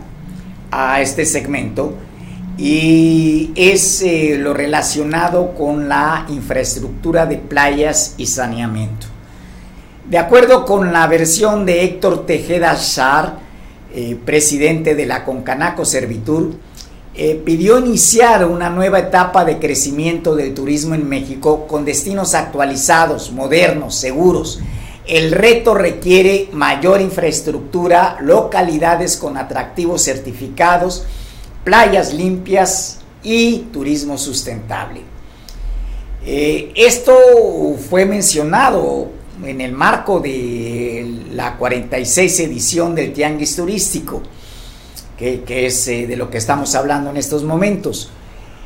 a este segmento y es eh, lo relacionado con la infraestructura de playas y saneamiento. De acuerdo con la versión de Héctor Tejeda Shar, eh, presidente de la Concanaco Servitur, eh, pidió iniciar una nueva etapa de crecimiento del turismo en México con destinos actualizados, modernos, seguros. El reto requiere mayor infraestructura, localidades con atractivos certificados, playas limpias y turismo sustentable. Eh, esto fue mencionado en el marco de la 46 edición del Tianguis Turístico, que, es eh, de lo que estamos hablando en estos momentos.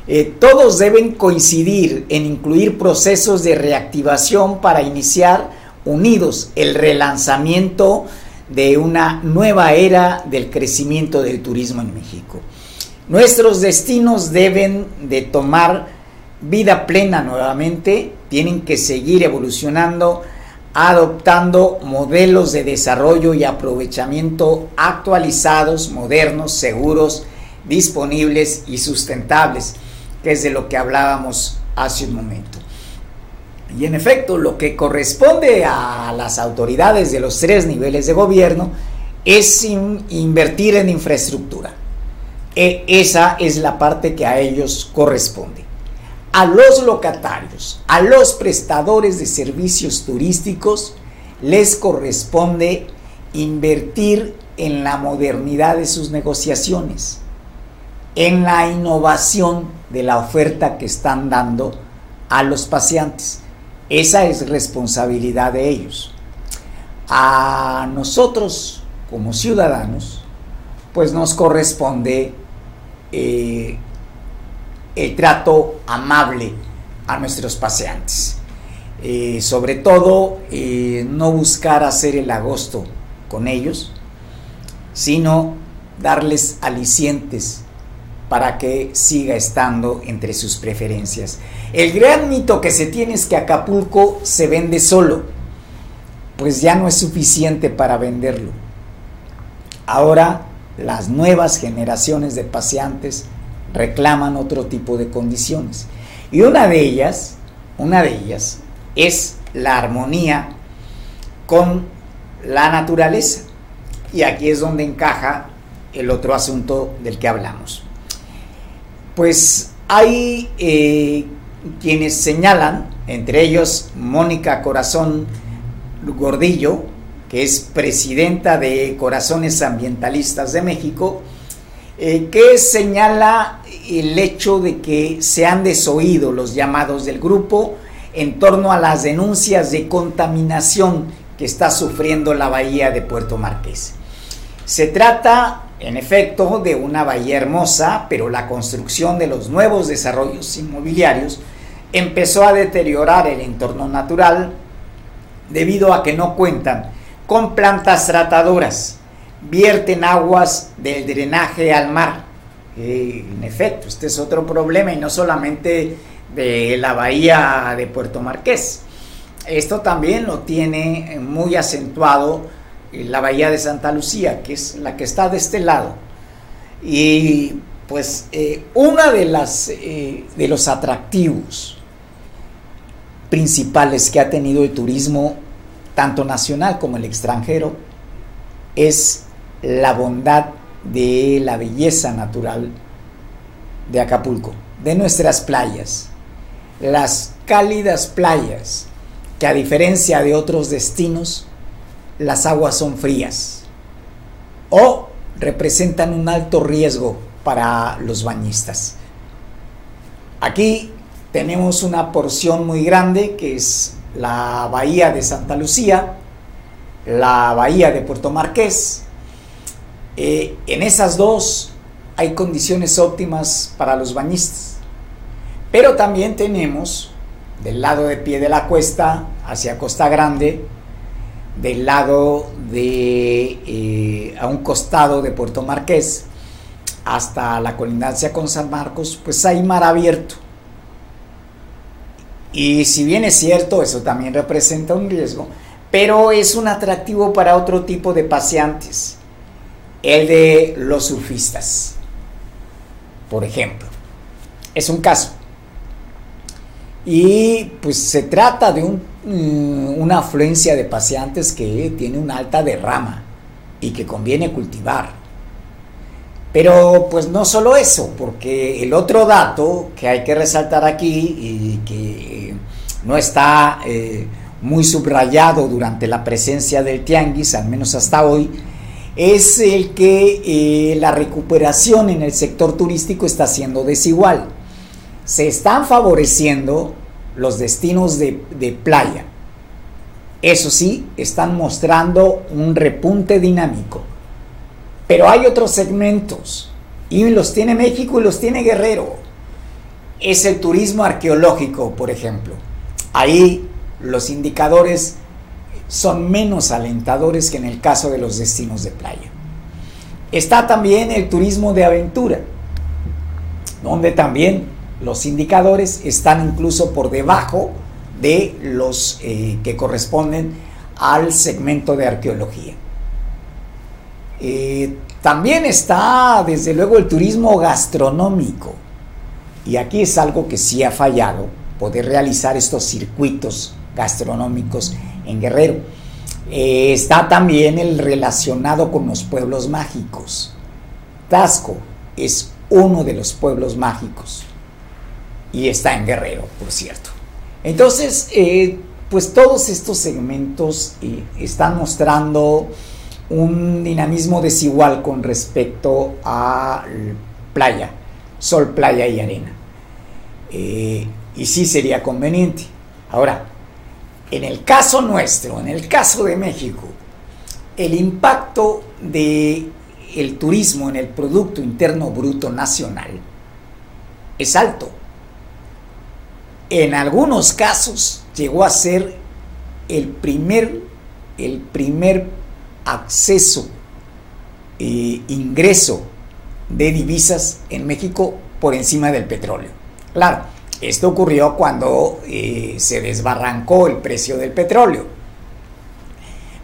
Eh, todos deben coincidir en incluir procesos de reactivación para iniciar unidos el relanzamiento de una nueva era del crecimiento del turismo en México. Nuestros destinos deben de tomar vida plena nuevamente, tienen que seguir evolucionando adoptando modelos de desarrollo y aprovechamiento actualizados, modernos, seguros, disponibles y sustentables, que es de lo que hablábamos hace un momento. Y en efecto, lo que corresponde a las autoridades de los tres niveles de gobierno es invertir en infraestructura. E esa es la parte que a ellos corresponde. A los locatarios, a los prestadores de servicios turísticos, les corresponde invertir en la modernidad de sus negociaciones, en la innovación de la oferta que están dando a los paseantes. Esa es responsabilidad de ellos. A nosotros como ciudadanos, pues nos corresponde eh, el trato amable a nuestros paseantes. Eh, sobre todo, eh, no buscar hacer el agosto con ellos, sino darles alicientes para que siga estando entre sus preferencias. El gran mito que se tiene es que Acapulco se vende solo, pues ya no es suficiente para venderlo. Ahora las nuevas generaciones de paseantes reclaman otro tipo de condiciones. Y una de ellas, una de ellas es la armonía con la naturaleza. Y aquí es donde encaja el otro asunto del que hablamos. Pues hay eh, quienes señalan, entre ellos Mónica Corazón Gordillo, que es presidenta de Corazones Ambientalistas de México, eh, que señala el hecho de que se han desoído los llamados del grupo en torno a las denuncias de contaminación que está sufriendo la bahía de Puerto Marqués. Se trata, en efecto, de una bahía hermosa, pero la construcción de los nuevos desarrollos inmobiliarios empezó a deteriorar el entorno natural debido a que no cuentan con plantas tratadoras, vierten aguas del drenaje al mar. en efecto, este es otro problema y no solamente de la bahía de Puerto Marqués. Esto también lo tiene muy acentuado la bahía de Santa Lucía, que es la que está de este lado. Y pues eh, una de las eh, de los atractivos principales que ha tenido el turismo tanto nacional como el extranjero, es la bondad de la belleza natural de Acapulco, de nuestras playas, las cálidas playas, que a diferencia de otros destinos, las aguas son frías o representan un alto riesgo para los bañistas. Aquí tenemos una porción muy grande que es la bahía de Santa Lucía, la bahía de Puerto Marqués. Eh, en esas dos hay condiciones óptimas para los bañistas. Pero también tenemos del lado de pie de la cuesta hacia Costa Grande, del lado de eh, a un costado de Puerto Marqués hasta la colindancia con San Marcos, pues hay mar abierto. Y si bien es cierto, eso también representa un riesgo, pero es un atractivo para otro tipo de paseantes, el de los surfistas, por ejemplo. Es un caso. Y pues se trata de mm, una afluencia de paseantes que tiene una alta derrama y que conviene cultivar. Pero pues no solo eso, porque el otro dato que hay que resaltar aquí y que no está eh, muy subrayado durante la presencia del tianguis, al menos hasta hoy, es el que eh, la recuperación en el sector turístico está siendo desigual. Se están favoreciendo los destinos de, de playa. Eso sí, están mostrando un repunte dinámico pero hay otros segmentos y los tiene México y los tiene Guerrero. Es el turismo arqueológico, por ejemplo. Ahí los indicadores son menos alentadores que en el caso de los destinos de playa. Está también el turismo de aventura, donde también los indicadores están incluso por debajo de los eh, que corresponden al segmento de arqueología. Eh, también está, desde luego, el turismo gastronómico. Y aquí es algo que sí ha fallado, poder realizar estos circuitos gastronómicos en Guerrero. Eh, está también el relacionado con los pueblos mágicos. Tasco es uno de los pueblos mágicos y está en Guerrero, por cierto. Entonces, eh, pues todos estos segmentos eh, están mostrando un dinamismo desigual con respecto a playa, sol, playa y arena. y sí sería conveniente. Ahora, en el caso nuestro, en el caso de México, el impacto de el turismo en el producto interno bruto nacional es alto. En algunos casos llegó a ser el primer el primer acceso e ingreso de divisas en México por encima del petróleo. Claro, esto ocurrió cuando eh, se desbarrancó el precio del petróleo.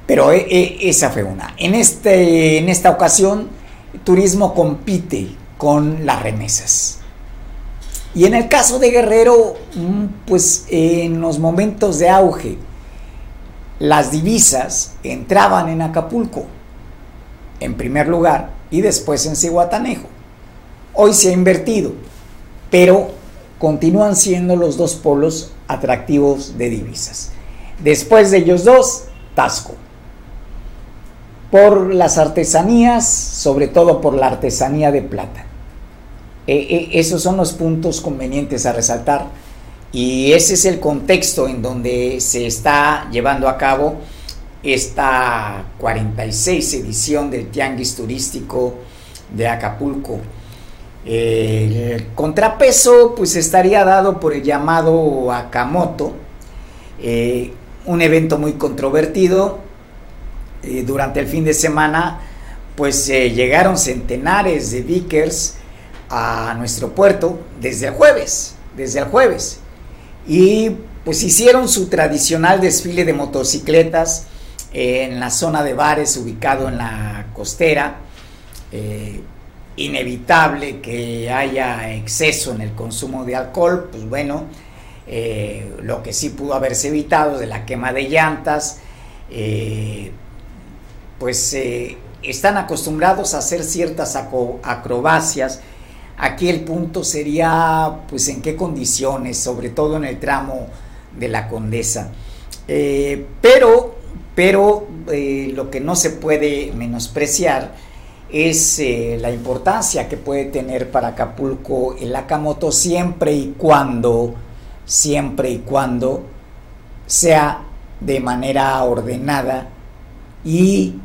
Pero eh, esa fue una. En, este, en esta ocasión, el turismo compite con las remesas. Y en el caso de Guerrero, mm, pues en los momentos de auge, las divisas entraban en Acapulco, en primer lugar, y después en Cihuatanejo. Hoy se ha invertido, pero continúan siendo los dos polos atractivos de divisas. Después de ellos dos, Tasco. Por las artesanías, sobre todo por la artesanía de plata. E, e, esos son los puntos convenientes a resaltar y ese es el contexto en donde se está llevando a cabo esta 46 edición del Tianguis Turístico de Acapulco el contrapeso pues estaría dado por el llamado Akamoto, eh, un evento muy controvertido. Eh, durante el fin de semana pues eh, llegaron centenares de Vickers a nuestro puerto desde el jueves, desde el jueves. Y pues hicieron su tradicional desfile de motocicletas en la zona de bares ubicado en la costera inevitable que haya exceso en el consumo de alcohol, pues bueno, eh, lo que sí pudo haberse evitado de la quema de llantas, eh, pues eh, están acostumbrados a hacer ciertas acrobacias. Aquí el punto sería, pues, en qué condiciones, sobre todo en el tramo de la Condesa. pero, pero lo que no se puede menospreciar es eh, la importancia que puede tener para Acapulco el Akamoto siempre y cuando, siempre y cuando sea de manera ordenada y,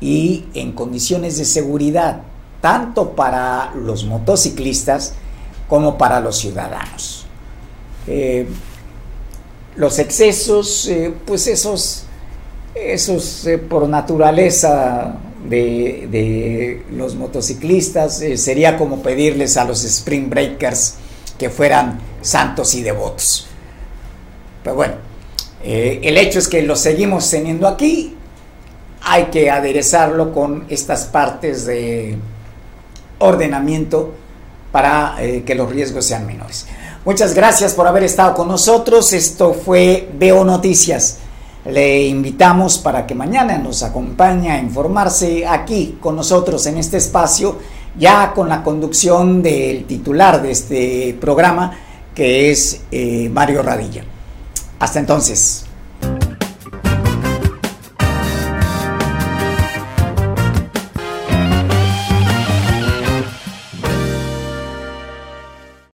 en condiciones de seguridad, tanto para los motociclistas como para los ciudadanos. Eh, los excesos, eh, pues esos, esos por naturaleza de, los motociclistas. Eh, sería como pedirles a los Spring Breakers que fueran santos y devotos. Pero bueno, eh, el hecho es que lo seguimos teniendo aquí. Hay que aderezarlo con estas partes de ordenamiento para eh, que los riesgos sean menores. Muchas gracias por haber estado con nosotros. Esto fue Veo Noticias. Le invitamos para que mañana nos acompañe a informarse aquí con nosotros en este espacio, ya con la conducción del titular de este programa, que es eh, Mario Radilla. Hasta entonces.